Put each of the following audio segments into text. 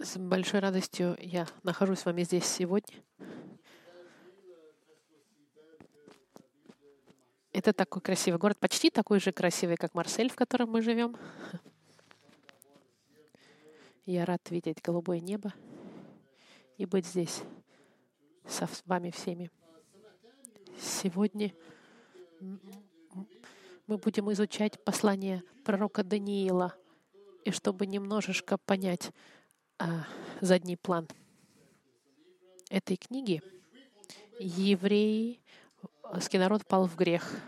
С большой радостью я нахожусь с вами здесь сегодня. Это такой красивый город, почти такой же красивый, как Марсель, в котором мы живем. Я рад видеть голубое небо и быть здесь со вами всеми. Сегодня мы будем изучать послание пророка Даниила, и чтобы немножечко понять а, задний план этой книги, евреи, народ пал в грех.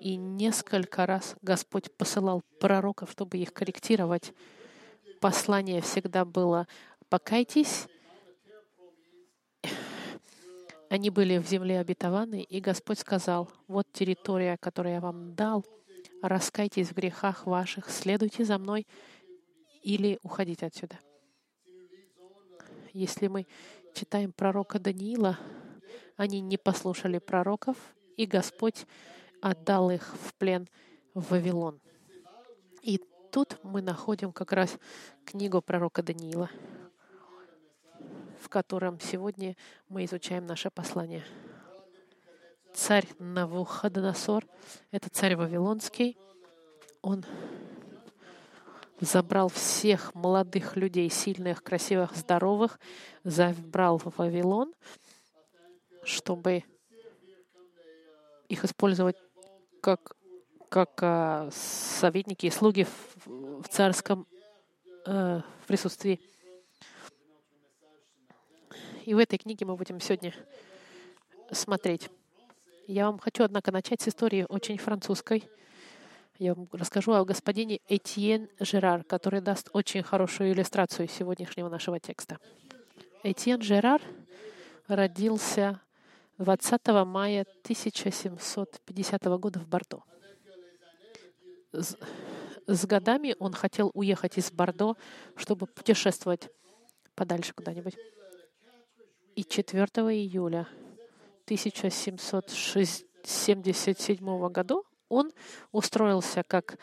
И несколько раз Господь посылал пророков, чтобы их корректировать. Послание всегда было «покайтесь». Они были в земле обетованной, и Господь сказал, «Вот территория, которую я вам дал, раскайтесь в грехах ваших, следуйте за мной или уходите отсюда». Если мы читаем пророка Даниила, они не послушали пророков, и Господь отдал их в плен в Вавилон. И тут мы находим как раз книгу пророка Даниила, в котором сегодня мы изучаем наше послание. Царь Навуходоносор, это царь Вавилонский, он забрал всех молодых людей, сильных, красивых, здоровых, забрал в Вавилон, чтобы их использовать как, как а, советники и слуги в, в царском э, присутствии. И в этой книге мы будем сегодня смотреть. Я вам хочу, однако, начать с истории очень французской. Я вам расскажу о господине Этьен Жерар, который даст очень хорошую иллюстрацию сегодняшнего нашего текста. Этьен Жерар родился 20 мая 1750 года в Бордо. С, с годами он хотел уехать из Бордо, чтобы путешествовать подальше куда-нибудь. И 4 июля 1777 года он устроился как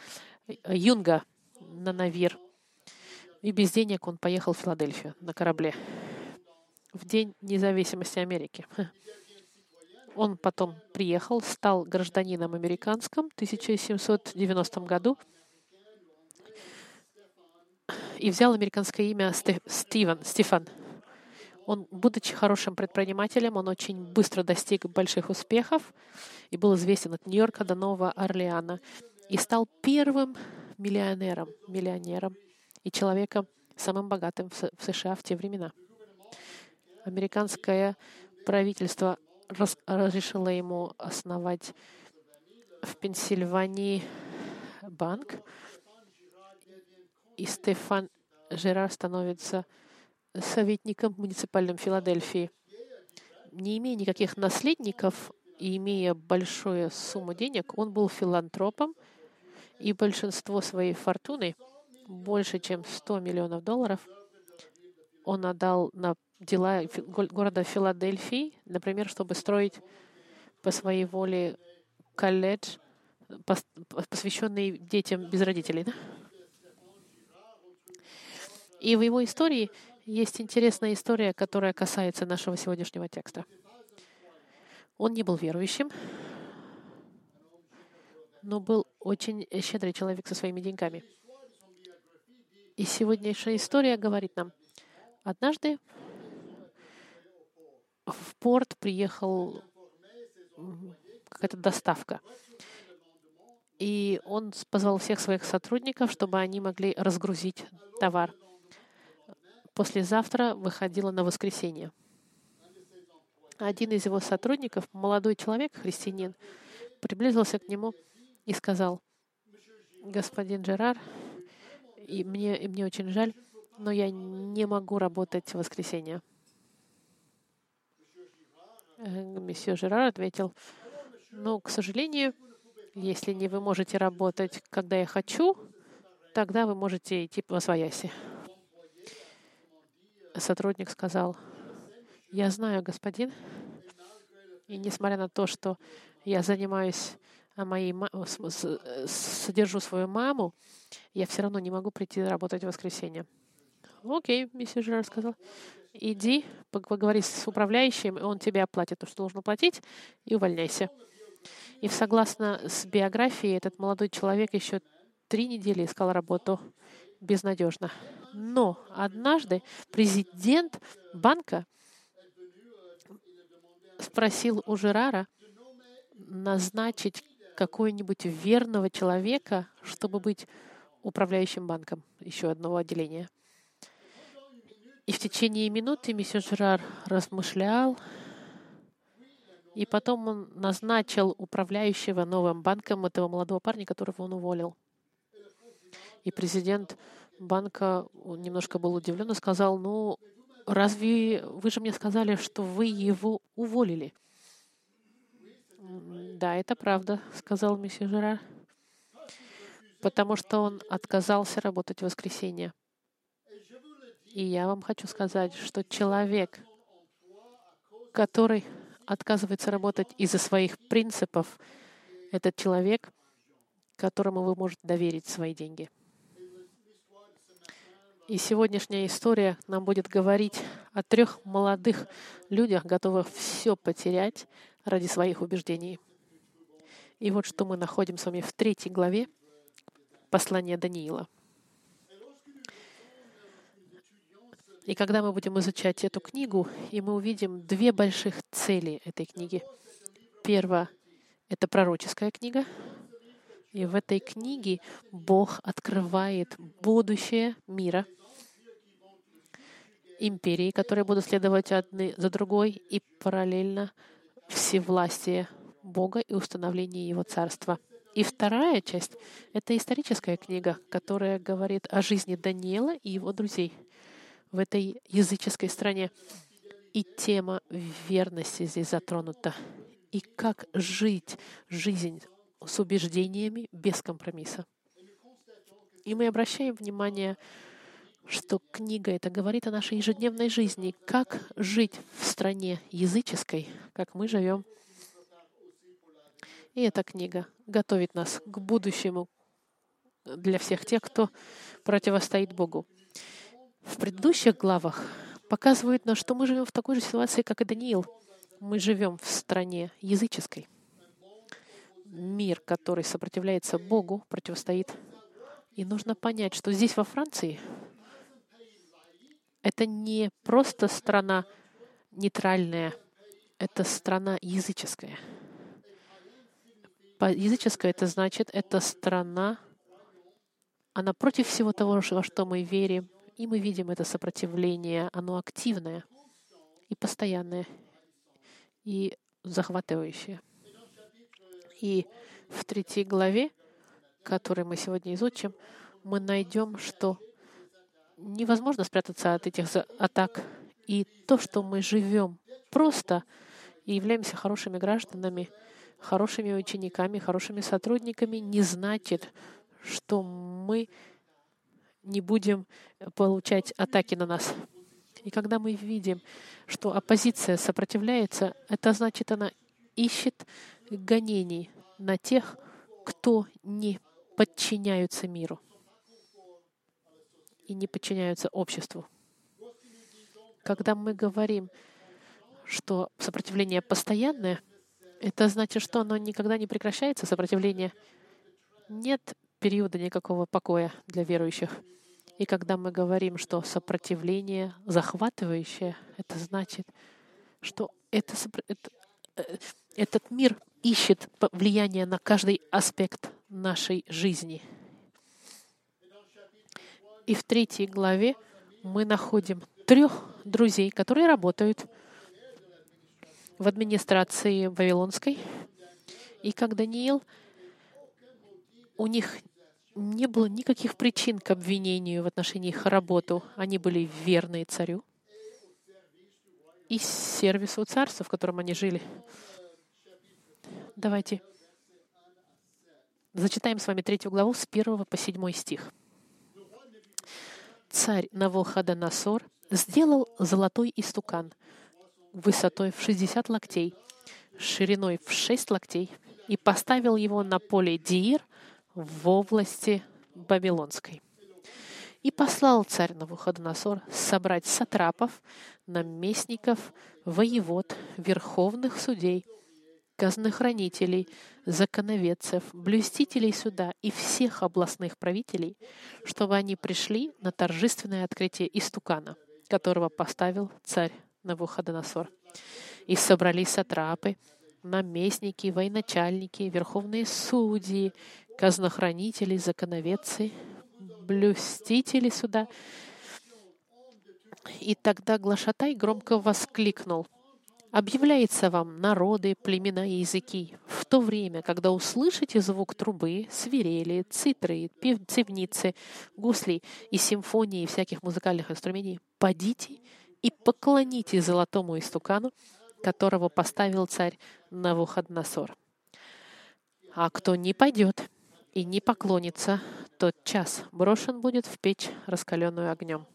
юнга на Навир. И без денег он поехал в Филадельфию на корабле в День независимости Америки. Он потом приехал, стал гражданином американским в 1790 году и взял американское имя Стивен, Стефан. Он, будучи хорошим предпринимателем, он очень быстро достиг больших успехов и был известен от Нью-Йорка до Нового Орлеана и стал первым миллионером, миллионером и человеком самым богатым в США в те времена. Американское правительство разрешило ему основать в Пенсильвании банк, и Стефан Жерар становится советником муниципальным Филадельфии. Не имея никаких наследников и имея большую сумму денег, он был филантропом, и большинство своей фортуны, больше чем 100 миллионов долларов, он отдал на дела города Филадельфии, например, чтобы строить по своей воле колледж, посвященный детям без родителей. И в его истории есть интересная история, которая касается нашего сегодняшнего текста. Он не был верующим, но был очень щедрый человек со своими деньгами. И сегодняшняя история говорит нам, однажды в порт приехал какая-то доставка. И он позвал всех своих сотрудников, чтобы они могли разгрузить товар послезавтра выходила на воскресенье. Один из его сотрудников, молодой человек, христианин, приблизился к нему и сказал, «Господин Жерар, и мне, и мне очень жаль, но я не могу работать в воскресенье». Э, месье Жерар ответил, «Ну, к сожалению, если не вы можете работать, когда я хочу, тогда вы можете идти по свояси сотрудник сказал, «Я знаю, господин, и несмотря на то, что я занимаюсь а моей содержу свою маму, я все равно не могу прийти работать в воскресенье. Окей, миссис Жерар сказал. Иди, поговори с управляющим, и он тебе оплатит то, что должен платить, и увольняйся. И согласно с биографией, этот молодой человек еще три недели искал работу безнадежно. Но однажды президент банка спросил у Жерара назначить какого-нибудь верного человека, чтобы быть управляющим банком еще одного отделения. И в течение минуты месье Жерар размышлял, и потом он назначил управляющего новым банком этого молодого парня, которого он уволил. И президент банка немножко был удивлен и сказал, ну, разве вы же мне сказали, что вы его уволили? Да, это правда, сказал месье Жерар, потому что он отказался работать в воскресенье. И я вам хочу сказать, что человек, который отказывается работать из-за своих принципов, этот человек, которому вы можете доверить свои деньги. И сегодняшняя история нам будет говорить о трех молодых людях, готовых все потерять ради своих убеждений. И вот что мы находим с вами в третьей главе послания Даниила. И когда мы будем изучать эту книгу, и мы увидим две больших цели этой книги. Первое — это пророческая книга. И в этой книге Бог открывает будущее мира, империи, которые будут следовать одни за другой, и параллельно всевластие Бога и установление Его Царства. И вторая часть — это историческая книга, которая говорит о жизни Даниила и его друзей в этой языческой стране. И тема верности здесь затронута. И как жить жизнь с убеждениями без компромисса. И мы обращаем внимание, что книга это говорит о нашей ежедневной жизни, как жить в стране языческой, как мы живем и эта книга готовит нас к будущему для всех тех, кто противостоит Богу. В предыдущих главах показывают нас, что мы живем в такой же ситуации, как и Даниил. Мы живем в стране языческой. Мир, который сопротивляется Богу, противостоит. И нужно понять, что здесь, во Франции, это не просто страна нейтральная, это страна языческая — Языческая это значит, это страна, она против всего того, во что мы верим, и мы видим это сопротивление, оно активное и постоянное, и захватывающее. И в третьей главе, которую мы сегодня изучим, мы найдем, что невозможно спрятаться от этих атак. И то, что мы живем просто и являемся хорошими гражданами, хорошими учениками, хорошими сотрудниками не значит, что мы не будем получать атаки на нас. И когда мы видим, что оппозиция сопротивляется, это значит, она ищет гонений на тех, кто не подчиняются миру и не подчиняются обществу. Когда мы говорим, что сопротивление постоянное, это значит, что оно никогда не прекращается, сопротивление. Нет периода никакого покоя для верующих. И когда мы говорим, что сопротивление захватывающее, это значит, что это, это, э, этот мир ищет влияние на каждый аспект нашей жизни. И в третьей главе мы находим трех друзей, которые работают в администрации Вавилонской. И как Даниил, у них не было никаких причин к обвинению в отношении их работу. Они были верны царю и сервису царства, в котором они жили. Давайте зачитаем с вами третью главу с первого по седьмой стих. Царь Навуходоносор сделал золотой истукан — высотой в 60 локтей, шириной в 6 локтей, и поставил его на поле Диир в области Вавилонской. И послал царь Навуходоносор собрать сатрапов, наместников, воевод, верховных судей, казнохранителей, законоведцев, блюстителей суда и всех областных правителей, чтобы они пришли на торжественное открытие истукана, которого поставил царь Навуходоносор. И собрались сатрапы, наместники, военачальники, верховные судьи, казнохранители, законоведцы, блюстители суда. И тогда Глашатай громко воскликнул. «Объявляется вам народы, племена и языки. В то время, когда услышите звук трубы, свирели, цитры, цивницы, гусли и симфонии и всяких музыкальных инструментов, подите и поклоните золотому истукану, которого поставил царь Навуходносор. А кто не пойдет и не поклонится, тот час брошен будет в печь, раскаленную огнем.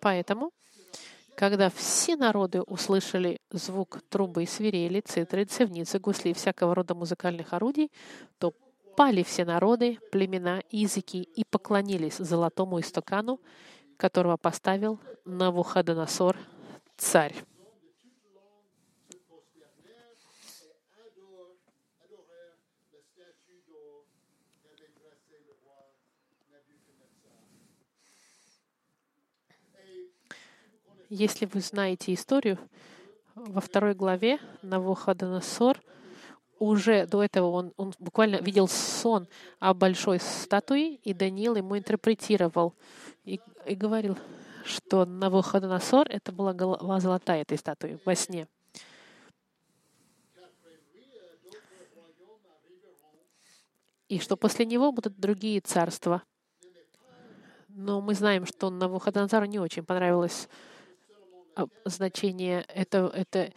Поэтому, когда все народы услышали звук трубы, свирели, цитры, цевницы, гусли и всякого рода музыкальных орудий, то пали все народы, племена языки и поклонились золотому истукану, которого поставил Навуходоносор, царь. Если вы знаете историю, во второй главе Навуходоносор уже до этого он, он буквально видел сон о большой статуе, и Даниил ему интерпретировал и, и говорил, что Навуходоносор — это была голова золотая этой статуи во сне. И что после него будут другие царства. Но мы знаем, что Навуходоносору не очень понравилось значение этого, это,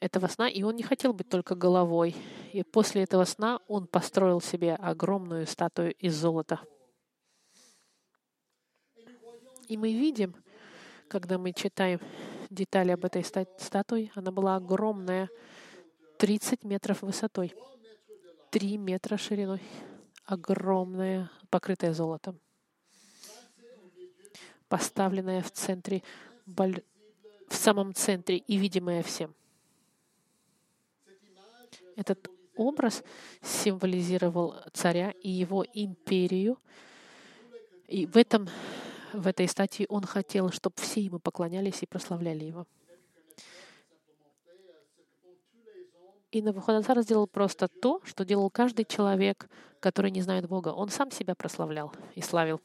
этого сна, и он не хотел быть только головой. И после этого сна он построил себе огромную статую из золота. И мы видим, когда мы читаем детали об этой статуе, она была огромная, 30 метров высотой, 3 метра шириной, огромная, покрытая золотом, поставленная в центре в самом центре и видимое всем. Этот образ символизировал царя и его империю. И в, этом, в этой статье он хотел, чтобы все ему поклонялись и прославляли его. И Навуходоносор сделал просто то, что делал каждый человек, который не знает Бога. Он сам себя прославлял и славил.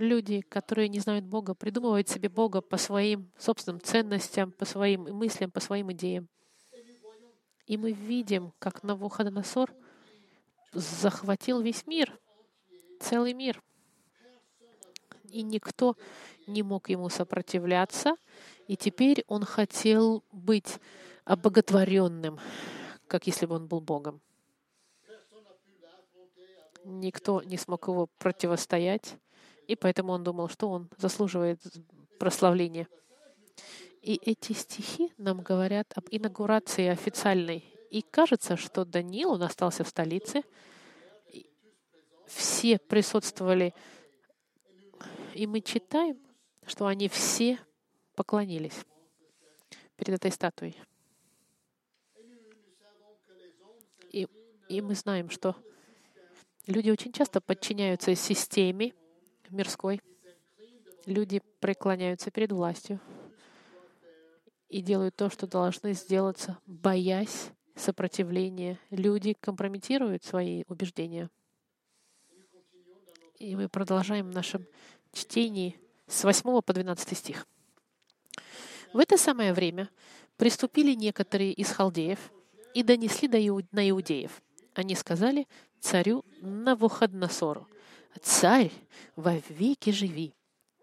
Люди, которые не знают Бога, придумывают себе Бога по своим собственным ценностям, по своим мыслям, по своим идеям. И мы видим, как Навуходоносор захватил весь мир, целый мир. И никто не мог ему сопротивляться. И теперь он хотел быть обоготворенным, как если бы он был Богом. Никто не смог его противостоять. И поэтому он думал, что он заслуживает прославления. И эти стихи нам говорят об инаугурации официальной. И кажется, что Даниил, он остался в столице, все присутствовали, и мы читаем, что они все поклонились перед этой статуей. И, и мы знаем, что люди очень часто подчиняются системе, мирской. Люди преклоняются перед властью и делают то, что должны сделаться, боясь сопротивления. Люди компрометируют свои убеждения. И мы продолжаем в нашем чтении с 8 по 12 стих. В это самое время приступили некоторые из халдеев и донесли до на иудеев. Они сказали царю Навуходносору, «Царь, во веки живи».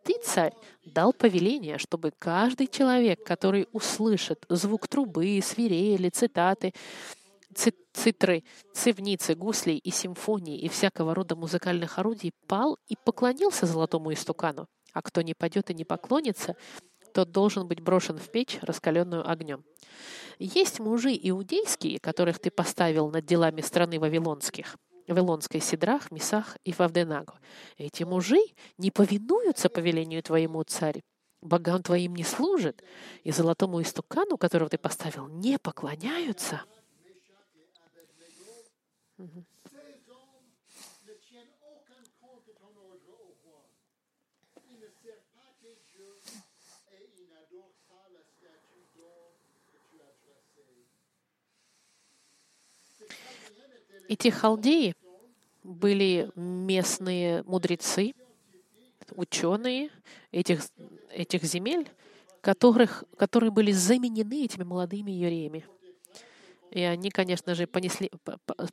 Ты, царь, дал повеление, чтобы каждый человек, который услышит звук трубы, свирели, цитаты, цитры, цивницы, гуслей и симфонии и всякого рода музыкальных орудий, пал и поклонился золотому истукану. А кто не пойдет и не поклонится, тот должен быть брошен в печь, раскаленную огнем. Есть мужи иудейские, которых ты поставил над делами страны вавилонских, Вавилонской Сидрах, Месах и Вавденаго. Эти мужи не повинуются повелению твоему, царь, богам твоим не служат, и золотому истукану, которого ты поставил, не поклоняются. Ces Эти халдеи были местные мудрецы, ученые этих, этих земель, которых, которые были заменены этими молодыми евреями. И они, конечно же, понесли,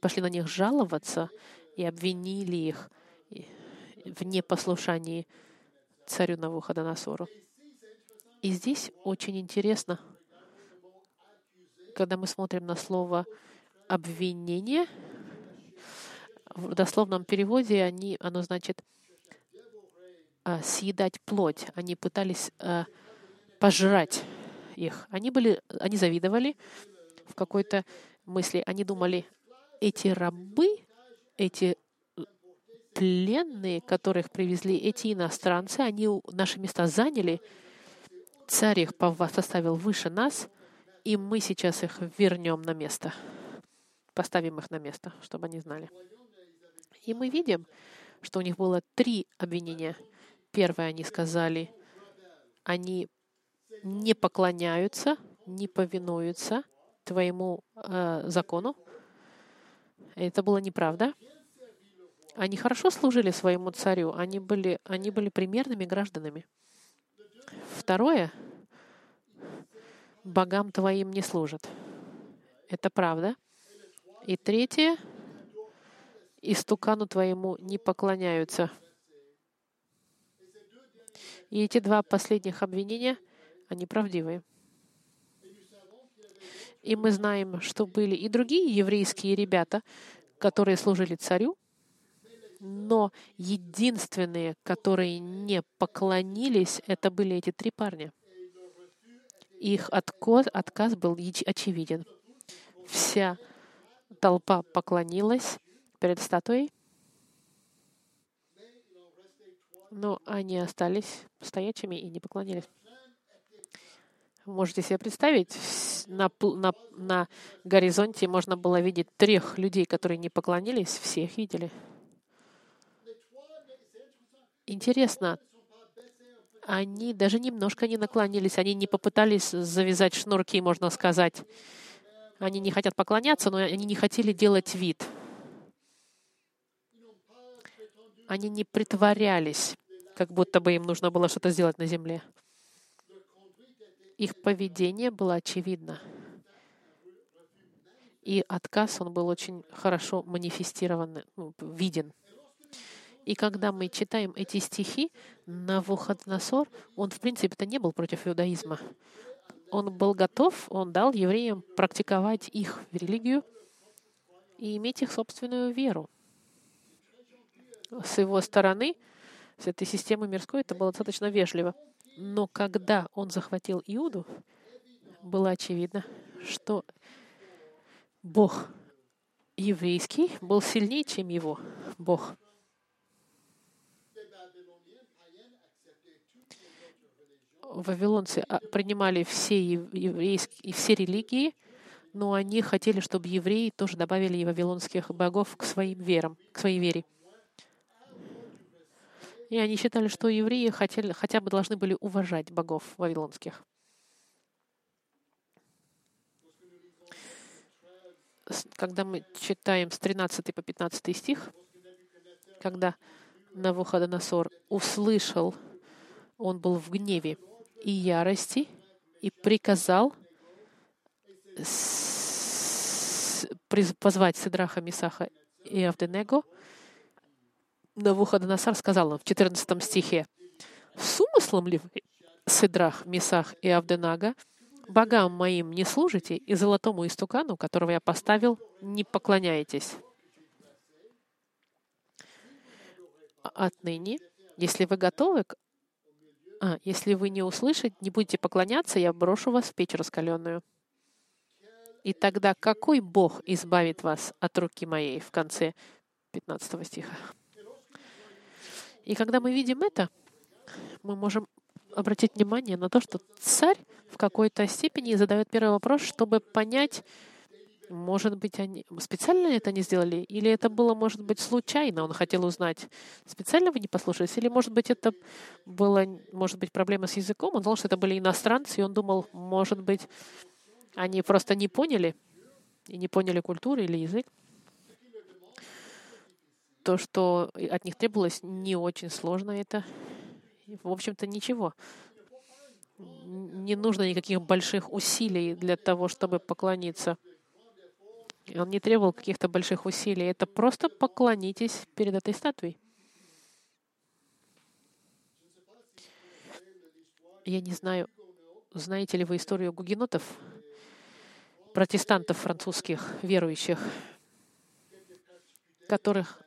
пошли на них жаловаться и обвинили их в непослушании царю Навуходоносору. И здесь очень интересно, когда мы смотрим на слово обвинение, в дословном переводе они, оно значит а, съедать плоть. Они пытались а, пожрать их. Они были, они завидовали в какой-то мысли. Они думали, эти рабы, эти пленные, которых привезли эти иностранцы, они наши места заняли, царь их составил выше нас, и мы сейчас их вернем на место, поставим их на место, чтобы они знали. И мы видим, что у них было три обвинения. Первое, они сказали, они не поклоняются, не повинуются твоему э, закону. Это было неправда. Они хорошо служили своему царю, они были, они были примерными гражданами. Второе, богам твоим не служат. Это правда. И третье, истукану твоему не поклоняются. И эти два последних обвинения, они правдивые. И мы знаем, что были и другие еврейские ребята, которые служили царю, но единственные, которые не поклонились, это были эти три парня. Их отказ, отказ был очевиден. Вся толпа поклонилась перед статуей, но они остались стоячими и не поклонились. Можете себе представить, на, на, на горизонте можно было видеть трех людей, которые не поклонились, всех видели. Интересно, они даже немножко не наклонились, они не попытались завязать шнурки, можно сказать. Они не хотят поклоняться, но они не хотели делать вид. Они не притворялись, как будто бы им нужно было что-то сделать на земле. Их поведение было очевидно. И отказ, он был очень хорошо манифестирован, ну, виден. И когда мы читаем эти стихи, Навуходоносор, он, в принципе-то, не был против иудаизма. Он был готов, он дал евреям практиковать их религию и иметь их собственную веру. С его стороны, с этой системы мирской, это было достаточно вежливо. Но когда он захватил Иуду, было очевидно, что Бог еврейский был сильнее, чем его Бог. Вавилонцы а, принимали все ев- еврейские и все религии, но они хотели, чтобы евреи тоже добавили и вавилонских богов к своим верам, к своей вере. И они считали, что евреи хотели, хотя бы должны были уважать богов вавилонских. Когда мы читаем с 13 по 15 стих, когда Навуходоносор услышал, он был в гневе и ярости, и приказал позвать Сидраха, Мисаха и Авденего, Навуходоносор сказал им в 14 стихе, «С умыслом ли вы, Сидрах, Мисах и Авденага, богам моим не служите, и золотому истукану, которого я поставил, не поклоняетесь?» Отныне, если вы готовы к А, если вы не услышите, не будете поклоняться, я брошу вас в печь раскаленную. И тогда какой Бог избавит вас от руки моей в конце 15 стиха? И когда мы видим это, мы можем обратить внимание на то, что царь в какой-то степени задает первый вопрос, чтобы понять, может быть, они специально это не сделали, или это было, может быть, случайно, он хотел узнать, специально вы не послушались, или, может быть, это было, может быть, проблема с языком, он знал, что это были иностранцы, и он думал, может быть, они просто не поняли, и не поняли культуру или язык. То, что от них требовалось, не очень сложно это. В общем-то, ничего. Не нужно никаких больших усилий для того, чтобы поклониться. Он не требовал каких-то больших усилий. Это просто поклонитесь перед этой статуей. Я не знаю, знаете ли вы историю гугенотов, протестантов французских, верующих, которых,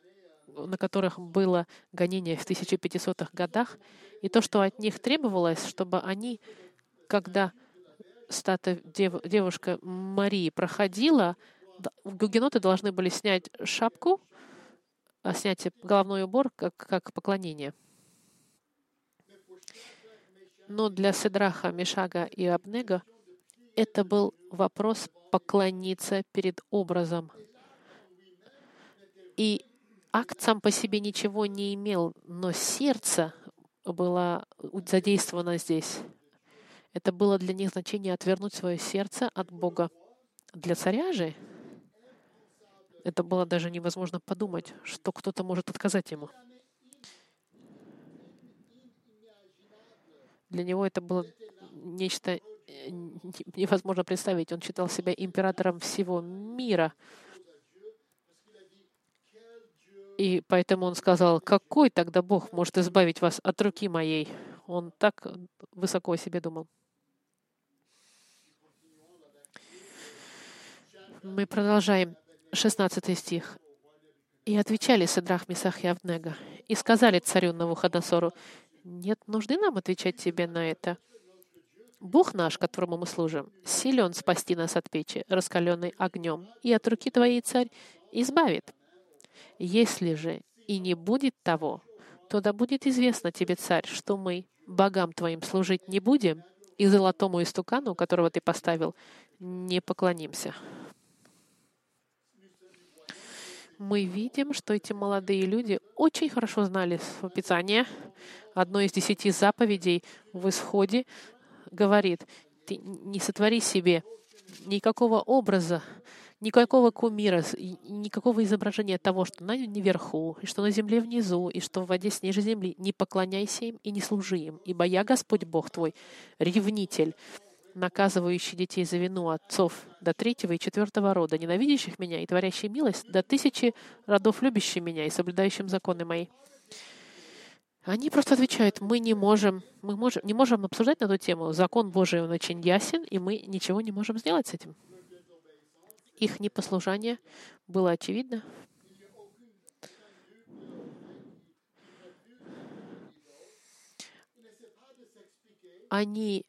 на которых было гонение в 1500-х годах, и то, что от них требовалось, чтобы они, когда статуя дев, девушка Марии проходила, гугеноты должны были снять шапку, а снять головной убор как, как поклонение. Но для Седраха, Мишага и Абнега это был вопрос поклониться перед образом. И акт сам по себе ничего не имел, но сердце было задействовано здесь. Это было для них значение отвернуть свое сердце от Бога. Для царя же это было даже невозможно подумать, что кто-то может отказать ему. Для него это было нечто э, невозможно представить. Он считал себя императором всего мира. И поэтому он сказал, какой тогда Бог может избавить вас от руки моей? Он так высоко о себе думал. Мы продолжаем. 16 стих. «И отвечали Садрах, Месах и Авнега, и сказали царю Навуходоносору, нет нужды нам отвечать тебе на это. Бог наш, которому мы служим, силен спасти нас от печи, раскаленной огнем, и от руки твоей, царь, избавит. Если же и не будет того, то да будет известно тебе, царь, что мы богам твоим служить не будем, и золотому истукану, которого ты поставил, не поклонимся мы видим, что эти молодые люди очень хорошо знали Писание. Одно из десяти заповедей в Исходе говорит, ты не сотвори себе никакого образа, никакого кумира, никакого изображения того, что на наверху, и что на земле внизу, и что в воде ниже земли. Не поклоняйся им и не служи им, ибо я Господь Бог твой, ревнитель, наказывающий детей за вину отцов до третьего и четвертого рода, ненавидящих меня и творящий милость до тысячи родов, любящих меня и соблюдающим законы мои. Они просто отвечают, мы не можем, мы можем, не можем обсуждать на эту тему. Закон Божий, он очень ясен, и мы ничего не можем сделать с этим. Их непослушание было очевидно. Они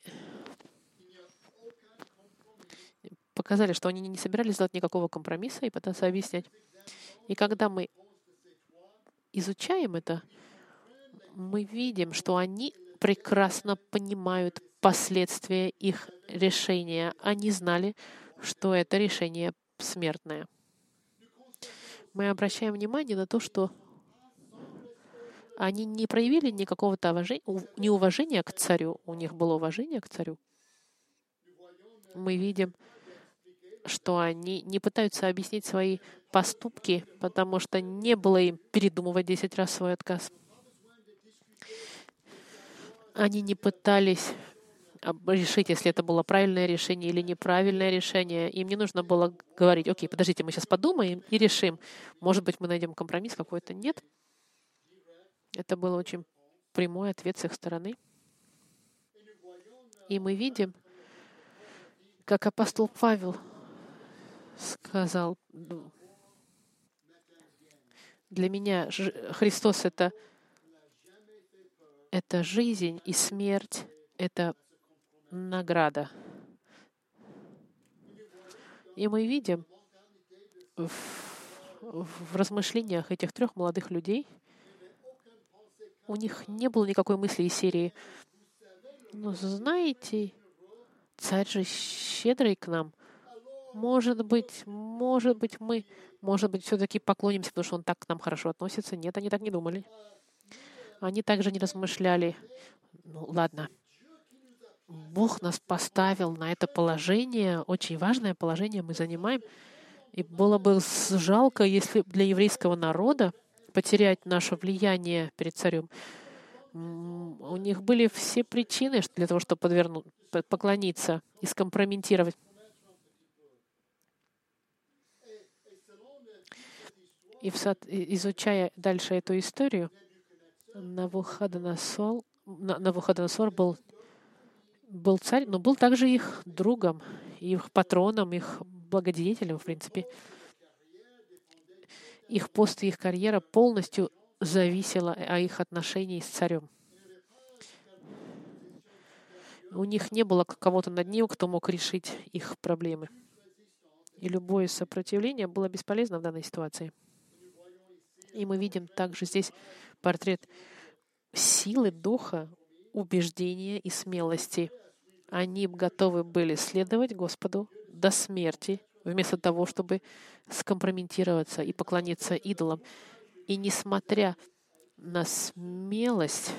показали, что они не собирались делать никакого компромисса и пытаться объяснять. И когда мы изучаем это, мы видим, что они прекрасно понимают последствия их решения. Они знали, что это решение смертное. Мы обращаем внимание на то, что они не проявили никакого неуважения к царю. У них было уважение к царю. Мы видим, что они не пытаются объяснить свои поступки, потому что не было им передумывать 10 раз свой отказ. Они не пытались решить, если это было правильное решение или неправильное решение. Им не нужно было говорить, окей, подождите, мы сейчас подумаем и решим. Может быть, мы найдем компромисс какой-то. Нет. Это был очень прямой ответ с их стороны. И мы видим, как апостол Павел сказал, для меня Христос — это это жизнь и смерть, это награда. И мы видим в, в размышлениях этих трех молодых людей, у них не было никакой мысли из серии «Ну, знаете, царь же щедрый к нам. Может быть, может быть, мы, может быть, все-таки поклонимся, потому что он так к нам хорошо относится». Нет, они так не думали. Они также не размышляли. Ну, ладно, Бог нас поставил на это положение, очень важное положение мы занимаем. И было бы жалко, если для еврейского народа потерять наше влияние перед царем. У них были все причины для того, чтобы подвернуть, поклониться и скомпрометировать. И изучая дальше эту историю, Навуходоносор, Навуходоносор был был царь, но был также их другом, их патроном, их благодетелем, в принципе. Их пост и их карьера полностью зависела от их отношений с царем. У них не было кого-то над ним, кто мог решить их проблемы. И любое сопротивление было бесполезно в данной ситуации. И мы видим также здесь портрет силы духа убеждения и смелости. Они готовы были следовать Господу до смерти, вместо того, чтобы скомпрометироваться и поклониться идолам. И несмотря на смелость,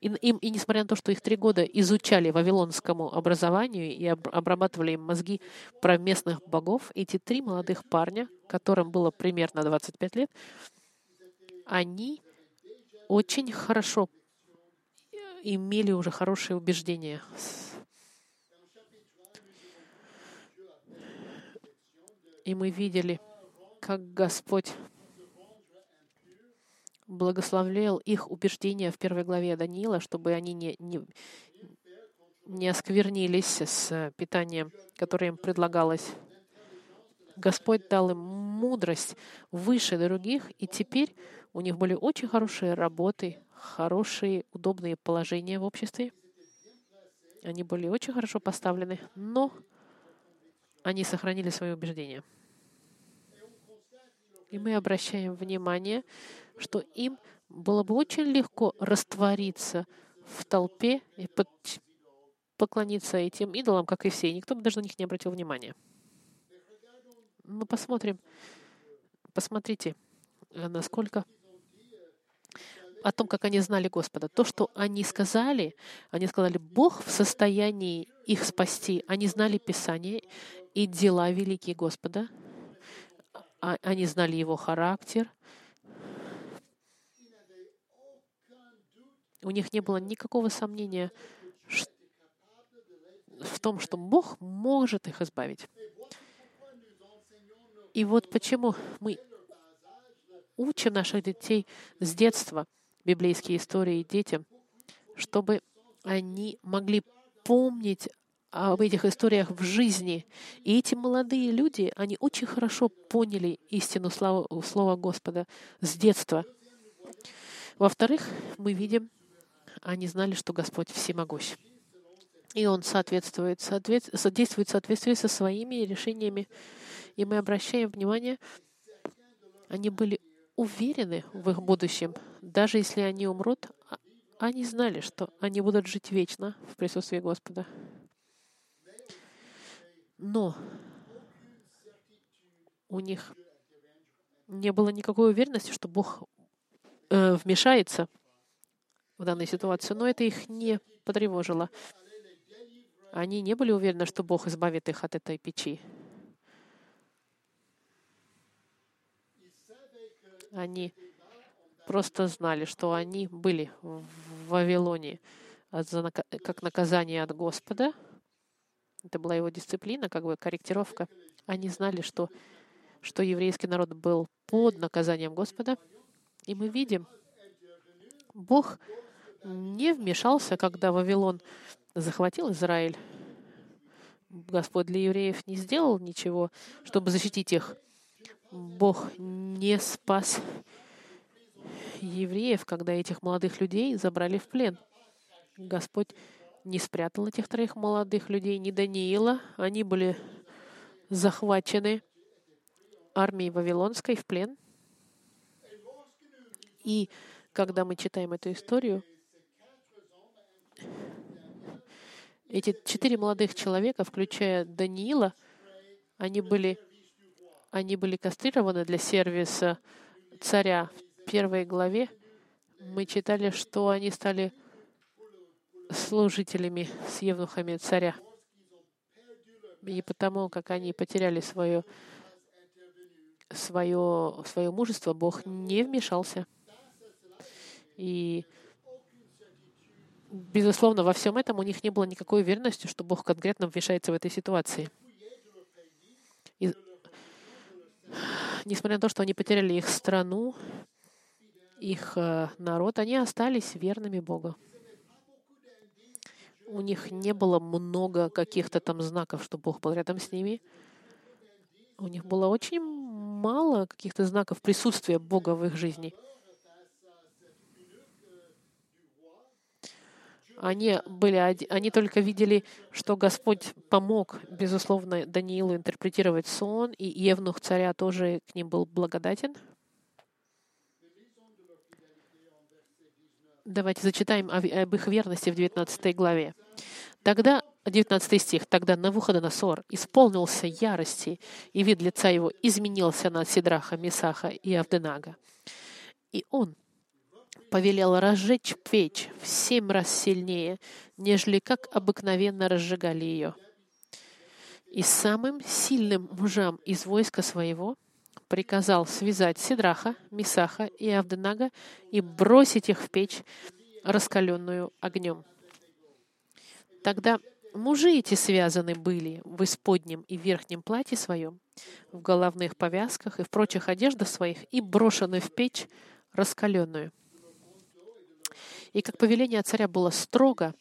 и, и, и несмотря на то, что их три года изучали вавилонскому образованию и об, обрабатывали им мозги про местных богов, эти три молодых парня, которым было примерно 25 лет, они очень хорошо имели уже хорошие убеждения. И мы видели, как Господь благословлял их убеждения в первой главе Даниила, чтобы они не, не, не осквернились с питанием, которое им предлагалось. Господь дал им мудрость выше других, и теперь у них были очень хорошие работы, хорошие, удобные положения в обществе. Они были очень хорошо поставлены, но они сохранили свои убеждения. И мы обращаем внимание, что им было бы очень легко раствориться в толпе и поклониться этим идолам, как и все. И никто бы даже на них не обратил внимания. Ну, посмотрим. Посмотрите, насколько о том, как они знали Господа. То, что они сказали, они сказали, Бог в состоянии их спасти. Они знали Писание и дела великие Господа. А, они знали Его характер. У них не было никакого сомнения в том, что Бог может их избавить. И вот почему мы учим наших детей с детства — библейские истории детям, чтобы они могли помнить об этих историях в жизни. И эти молодые люди, они очень хорошо поняли истину слова, слова Господа с детства. Во-вторых, мы видим, они знали, что Господь всемогущ. И Он соответствует, соответ, действует в соответствии со своими решениями. И мы обращаем внимание, они были уверены в их будущем. Даже если они умрут, а, они знали, что они будут жить вечно в присутствии Господа. Но у них не было никакой уверенности, что Бог э, вмешается в данную ситуацию, но это их не потревожило. Они не были уверены, что Бог избавит их от этой печи. Они просто знали, что они были в Вавилоне как наказание от Господа. Это была его дисциплина, как бы корректировка. Они знали, что, что еврейский народ был под наказанием Господа. И мы видим, Бог не вмешался, когда Вавилон захватил Израиль. Господь для евреев не сделал ничего, чтобы защитить их. Бог не спас евреев, когда этих молодых людей забрали в плен. Господь не спрятал этих троих молодых людей, ни Даниила. Они были захвачены армией Вавилонской в плен. И когда мы читаем эту историю, эти четыре молодых человека, включая Даниила, они были, они были кастрированы для сервиса царя. Первой главе мы читали, что они стали служителями с евнухами царя. И потому, как они потеряли свое, свое, свое мужество, Бог не вмешался. И, безусловно, во всем этом у них не было никакой уверенности, что Бог конкретно вмешается в этой ситуации. И, несмотря на то, что они потеряли их страну, их э, народ, они остались верными Богу. У них не было много каких-то там знаков, что Бог был рядом с ними. У них было очень мало каких-то знаков присутствия Бога в их жизни. Они, были, они только видели, что Господь помог, безусловно, Даниилу интерпретировать сон, и Евнух царя тоже к ним был благодатен. Давайте зачитаем об их верности в 19 главе. Тогда, 19 стих, «Тогда Навуходоносор исполнился ярости, и вид лица его изменился на Сидраха, Месаха и Авденага. И он повелел разжечь печь в семь раз сильнее, нежели как обыкновенно разжигали ее. И самым сильным мужам из войска своего приказал связать Сидраха, Мисаха и Авденага и бросить их в печь, раскаленную огнем. Тогда мужи эти связаны были в исподнем и верхнем платье своем, в головных повязках и в прочих одеждах своих, и брошены в печь раскаленную. И как повеление царя было строго,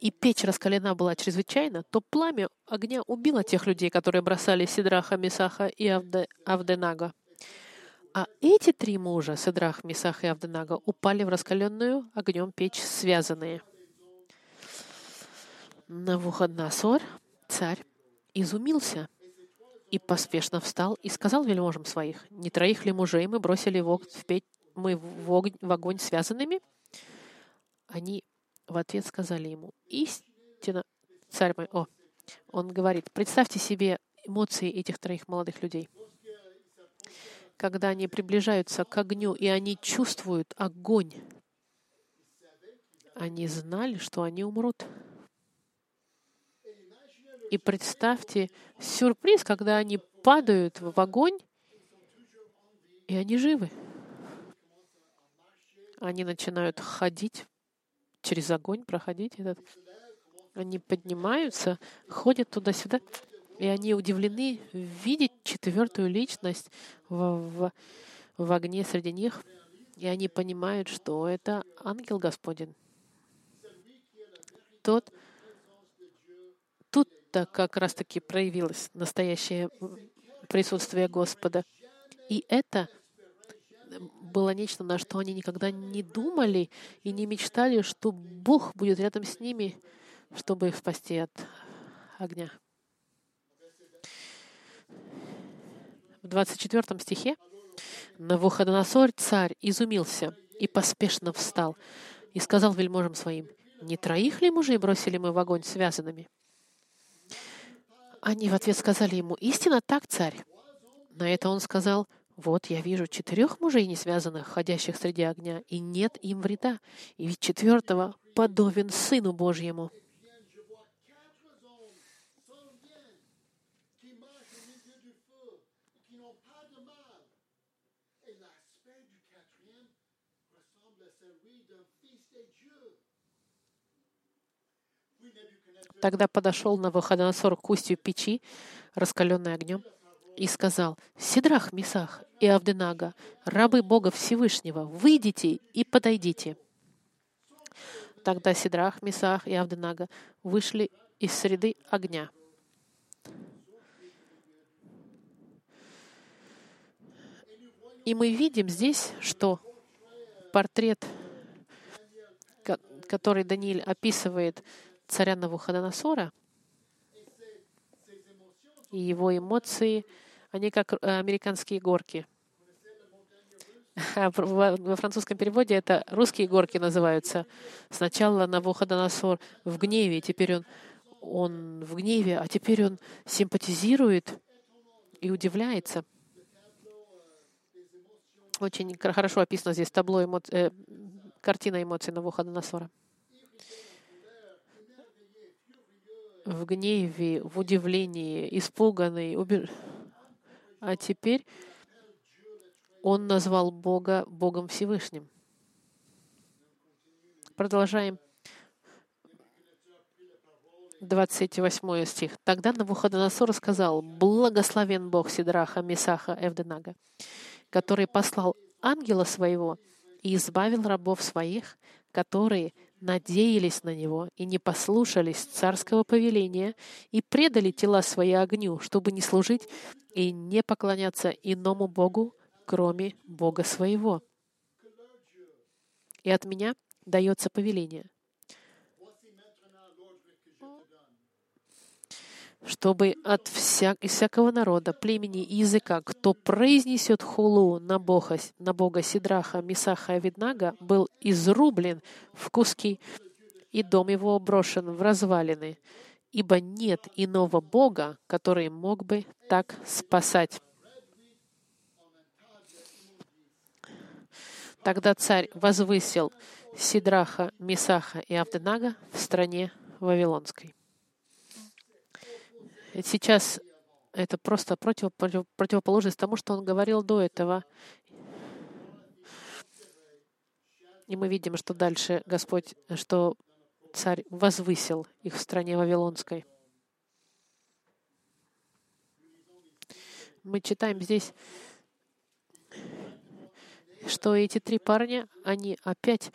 и печь раскалена была чрезвычайно, то пламя огня убило тех людей, которые бросали Сидраха, Мисаха и Авде, Авденага. А эти три мужа, Сидрах, Мисах и Авденага, упали в раскаленную огнем печь связанные. Навуходносор, царь, изумился и поспешно встал и сказал вельможам своих, «Не троих ли мужей мы бросили в, в печь, мы в огонь, в огонь связанными?» Они в ответ сказали ему, истинно, царь мой, о, он говорит, представьте себе эмоции этих троих молодых людей. Когда они приближаются к огню, и они чувствуют огонь, они знали, что они умрут. И представьте сюрприз, когда они падают в огонь, и они живы. Они начинают ходить через огонь проходить этот. Они поднимаются, ходят туда-сюда, и они удивлены видеть четвертую личность в, в, в огне среди них, и они понимают, что это ангел Господень. Тот, тут-то как раз-таки проявилось настоящее присутствие Господа. И это было нечто, на что они никогда не думали и не мечтали, что Бог будет рядом с ними, чтобы их спасти от огня. В 24 стихе Навуходоносор, царь, изумился и поспешно встал и сказал вельможам своим, «Не троих ли мужей бросили мы в огонь связанными?» Они в ответ сказали ему, «Истинно так, царь». На это он сказал, вот я вижу четырех мужей не связанных, ходящих среди огня, и нет им вреда, и ведь четвертого подобен Сыну Божьему. Тогда подошел на Навуходоносор к устью печи, раскаленной огнем, и сказал, «Сидрах, Месах и Авденага, рабы Бога Всевышнего, выйдите и подойдите». Тогда Сидрах, Месах и Авденага вышли из среды огня. И мы видим здесь, что портрет, ко- который Даниил описывает царя Навуходоносора, и его эмоции, они как э, американские горки. Во французском переводе это русские горки называются. Сначала Навуходоносор в гневе, теперь он, он в гневе, а теперь он симпатизирует и удивляется. Очень хорошо описано здесь табло эмо... э, картина эмоций Навуходоносора. В гневе, в удивлении, испуганный, убе- а теперь он назвал Бога Богом Всевышним. Продолжаем. 28 стих. Тогда Навуходоносор сказал, «Благословен Бог Сидраха, Месаха, Эвденага, который послал ангела своего и избавил рабов своих, которые надеялись на него и не послушались царского повеления и предали тела свои огню, чтобы не служить и не поклоняться иному Богу, кроме Бога своего. И от меня дается повеление, чтобы от вся, из всякого народа, племени и языка, кто произнесет хулу на Бога, на Бога Сидраха, Мисаха и Виднага, был изрублен в куски, и дом его брошен в развалины, ибо нет иного Бога, который мог бы так спасать. Тогда царь возвысил Сидраха, Мисаха и Авденага в стране Вавилонской. Сейчас это просто против, против- противоположность тому, что он говорил до этого. И мы видим, что дальше Господь, что царь возвысил их в стране Вавилонской. Мы читаем здесь, что эти три парня, они опять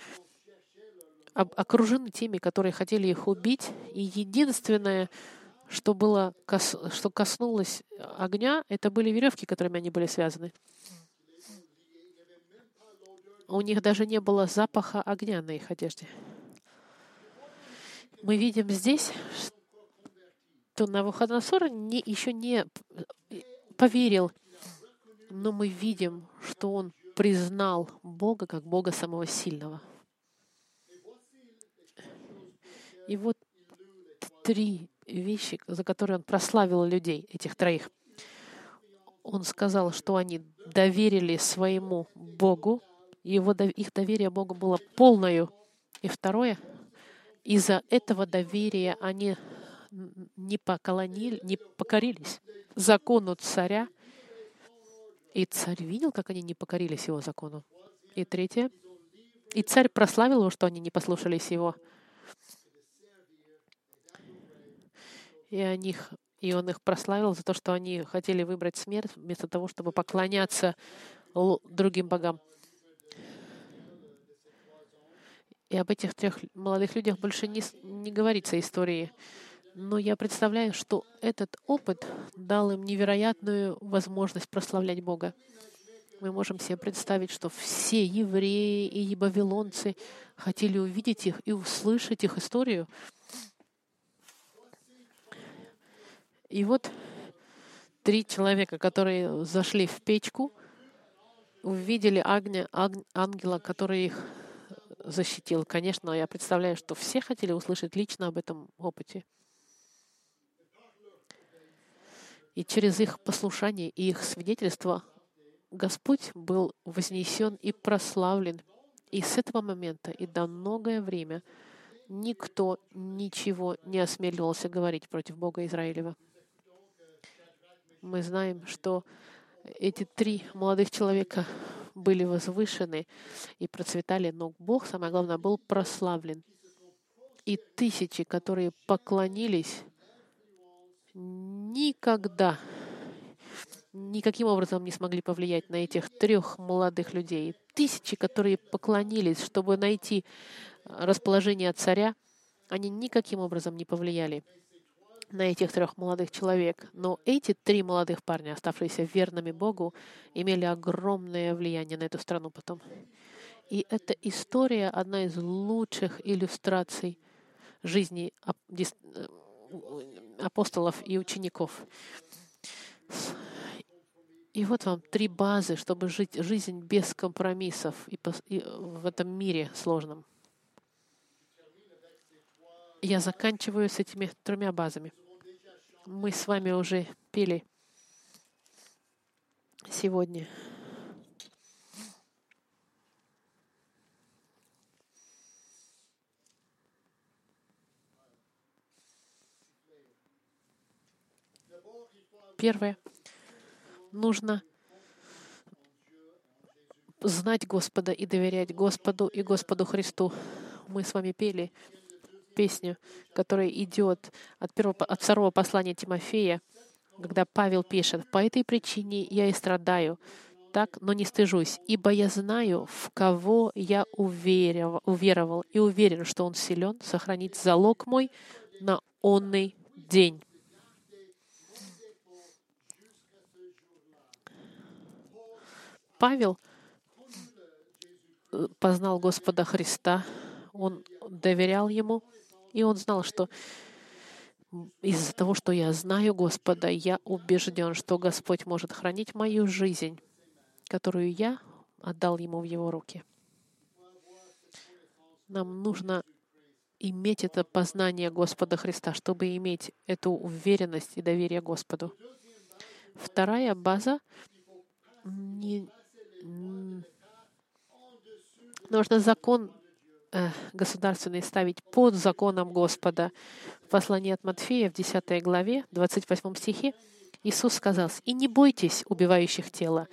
окружены теми, которые хотели их убить. И единственное, что было, кос- что коснулось огня, это были веревки, которыми они были связаны. У них даже не было запаха огня на их одежде. Мы видим здесь, что Навуходоносор не, еще не поверил, но мы видим, что он признал Бога как Бога самого сильного. И вот три вещи, за которые он прославил людей, этих троих. Он сказал, что они доверили своему Богу, его, их доверие Богу было полною. И второе, из-за этого доверия они не, поколонили, не покорились закону царя, и царь видел, как они не покорились его закону. И третье, и царь прославил его, что они не послушались его. И, о них, и он их прославил за то, что они хотели выбрать смерть вместо того, чтобы поклоняться другим богам. И об этих трех молодых людях больше не, не говорится истории. Но я представляю, что этот опыт дал им невероятную возможность прославлять Бога. Мы можем себе представить, что все евреи и вавилонцы хотели увидеть их и услышать их историю. И вот три человека, которые зашли в печку, увидели огня, ангела, который их защитил. Конечно, я представляю, что все хотели услышать лично об этом опыте. И через их послушание и их свидетельство Господь был вознесен и прославлен. И с этого момента и до многое время никто ничего не осмеливался говорить против Бога Израилева. Мы знаем, что эти три молодых человека были возвышены и процветали, но Бог, самое главное, был прославлен. И тысячи, которые поклонились, никогда никаким образом не смогли повлиять на этих трех молодых людей. Тысячи, которые поклонились, чтобы найти расположение царя, они никаким образом не повлияли на этих трех молодых человек. Но эти три молодых парня, оставшиеся верными Богу, имели огромное влияние на эту страну потом. И эта история одна из лучших иллюстраций жизни э, апостолов и учеников. И вот вам три базы, чтобы жить жизнь без компромиссов и в этом мире сложном. Я заканчиваю с этими тремя базами. Мы с вами уже пели сегодня. Первое. Нужно знать Господа и доверять Господу и Господу Христу. Мы с вами пели песню, которая идет от, первого, от второго послания Тимофея, когда Павел пишет, «По этой причине я и страдаю, так, но не стыжусь, ибо я знаю, в кого я уверовал, уверовал и уверен, что он силен сохранить залог мой на онный день». Павел э, познал Господа Христа, он доверял Ему, и он знал, что из-за того, что я знаю Господа, я убежден, что Господь может хранить мою жизнь, которую я отдал Ему в Его руки. Нам нужно иметь это познание Господа Христа, чтобы иметь эту уверенность и доверие Господу. Вторая база не, нужно закон э, государственный ставить под законом Господа. В послании от Матфея в 10 главе, 28 стихе, Иисус сказал, «И не бойтесь убивающих тело,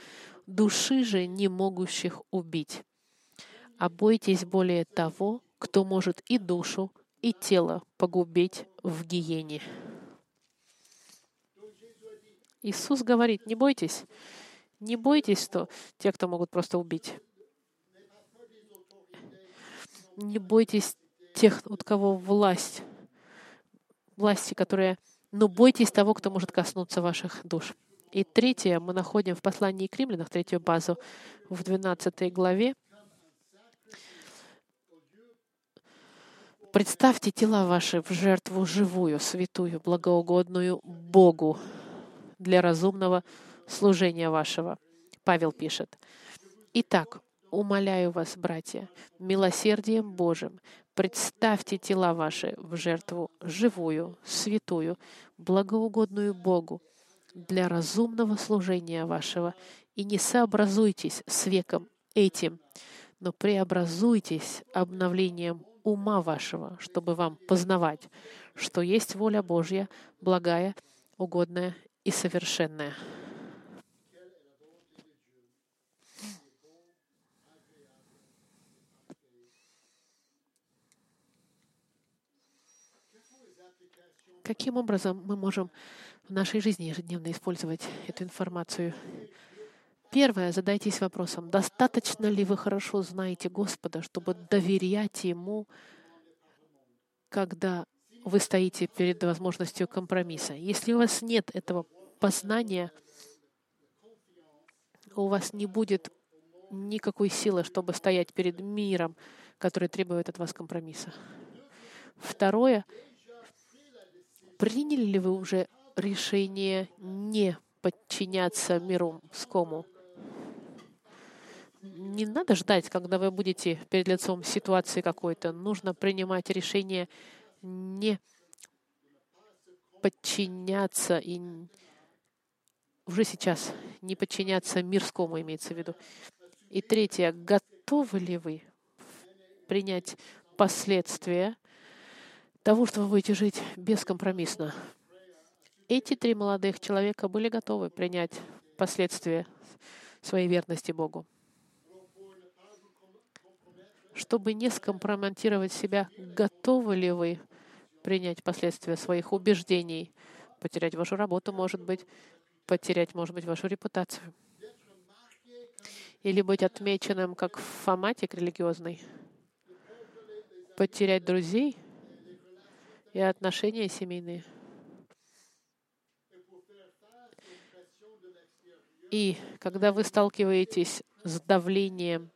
души же не могущих убить, а бойтесь более того, кто может и душу, и тело погубить в гиене». Иисус говорит, не бойтесь, не бойтесь, что те, кто могут просто убить. Не бойтесь тех, у кого власть, власти, которые... Но бойтесь того, кто может коснуться ваших душ. И третье мы находим в послании к римлянам, третью базу, в 12 главе. Представьте тела ваши в жертву живую, святую, благоугодную Богу для разумного служения вашего. Павел пишет. Итак, умоляю вас, братья, милосердием Божьим, представьте тела ваши в жертву живую, святую, благоугодную Богу для разумного служения вашего, и не сообразуйтесь с веком этим, но преобразуйтесь обновлением ума вашего, чтобы вам познавать, что есть воля Божья, благая, угодная и совершенная. Каким образом мы можем в нашей жизни ежедневно использовать эту информацию? Первое, задайтесь вопросом, достаточно ли вы хорошо знаете Господа, чтобы доверять Ему, когда вы стоите перед возможностью компромисса. Если у вас нет этого познания, у вас не будет никакой силы, чтобы стоять перед миром, который требует от вас компромисса. Второе, приняли ли вы уже решение не подчиняться мирскому? Не надо ждать, когда вы будете перед лицом ситуации какой-то. Нужно принимать решение не подчиняться и уже сейчас не подчиняться мирскому, имеется в виду. И третье, готовы ли вы принять последствия того, что вы будете жить бескомпромиссно? Эти три молодых человека были готовы принять последствия своей верности Богу. Чтобы не скомпрометировать себя, готовы ли вы принять последствия своих убеждений, потерять вашу работу, может быть, потерять, может быть, вашу репутацию, или быть отмеченным как фанатик религиозный, потерять друзей и отношения семейные. И когда вы сталкиваетесь с давлением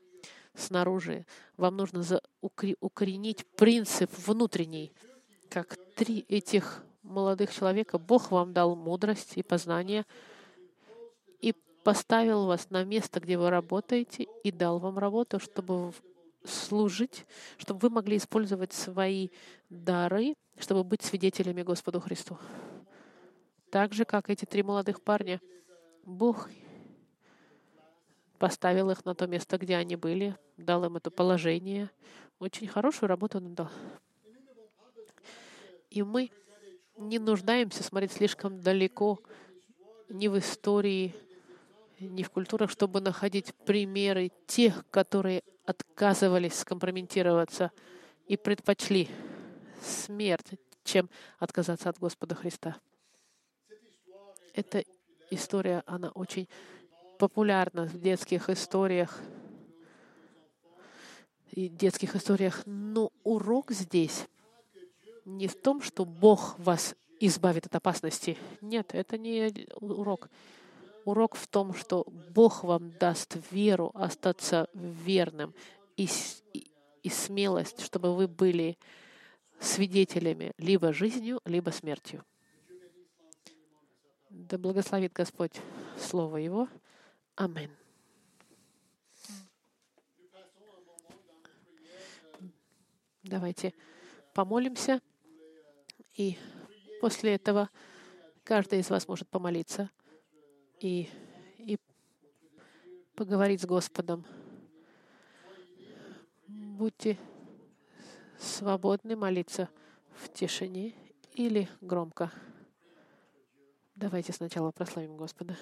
снаружи. Вам нужно укоренить принцип внутренний. Как три этих молодых человека, Бог вам дал мудрость и познание и поставил вас на место, где вы работаете, и дал вам работу, чтобы служить, чтобы вы могли использовать свои дары, чтобы быть свидетелями Господу Христу. Так же, как эти три молодых парня, Бог поставил их на то место, где они были, дал им это положение. Очень хорошую работу он дал. И мы не нуждаемся смотреть слишком далеко ни в истории, ни в культурах, чтобы находить примеры тех, которые отказывались скомпрометироваться и предпочли смерть, чем отказаться от Господа Христа. Эта история, она очень популярна в детских историях и детских историях. Но урок здесь не в том, что Бог вас избавит от опасности. Нет, это не урок. Урок в том, что Бог вам даст веру остаться верным и, и- и смелость, чтобы вы были свидетелями либо жизнью, либо смертью. Да благословит Господь Слово Его. Аминь. Давайте помолимся. И после этого каждый из вас может помолиться и, и поговорить с Господом. Будьте свободны молиться в тишине или громко. Давайте сначала прославим Господа.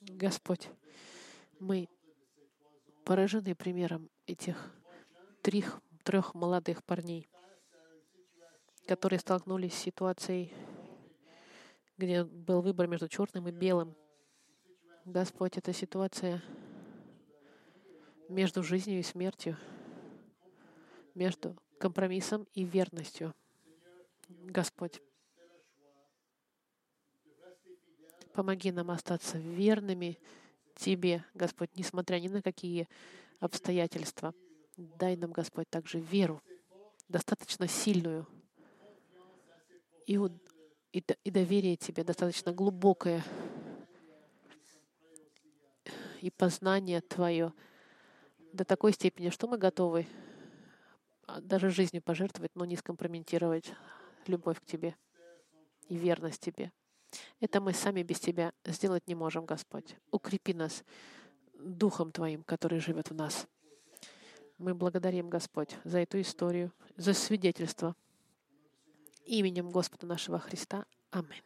Господь, мы поражены примером этих трех, трех молодых парней, которые столкнулись с ситуацией, где был выбор между черным и белым. Господь, эта ситуация между жизнью и смертью, между компромиссом и верностью. Господь, помоги нам остаться верными Тебе, Господь, несмотря ни на какие обстоятельства. Дай нам, Господь, также веру, достаточно сильную, и, и, и доверие Тебе достаточно глубокое, и познание Твое до такой степени, что мы готовы а, даже жизнью пожертвовать, но не скомпрометировать любовь к Тебе и верность Тебе. Это мы сами без Тебя сделать не можем, Господь. Укрепи нас Духом Твоим, который живет в нас. Мы благодарим, Господь, за эту историю, за свидетельство. Именем Господа нашего Христа. Аминь.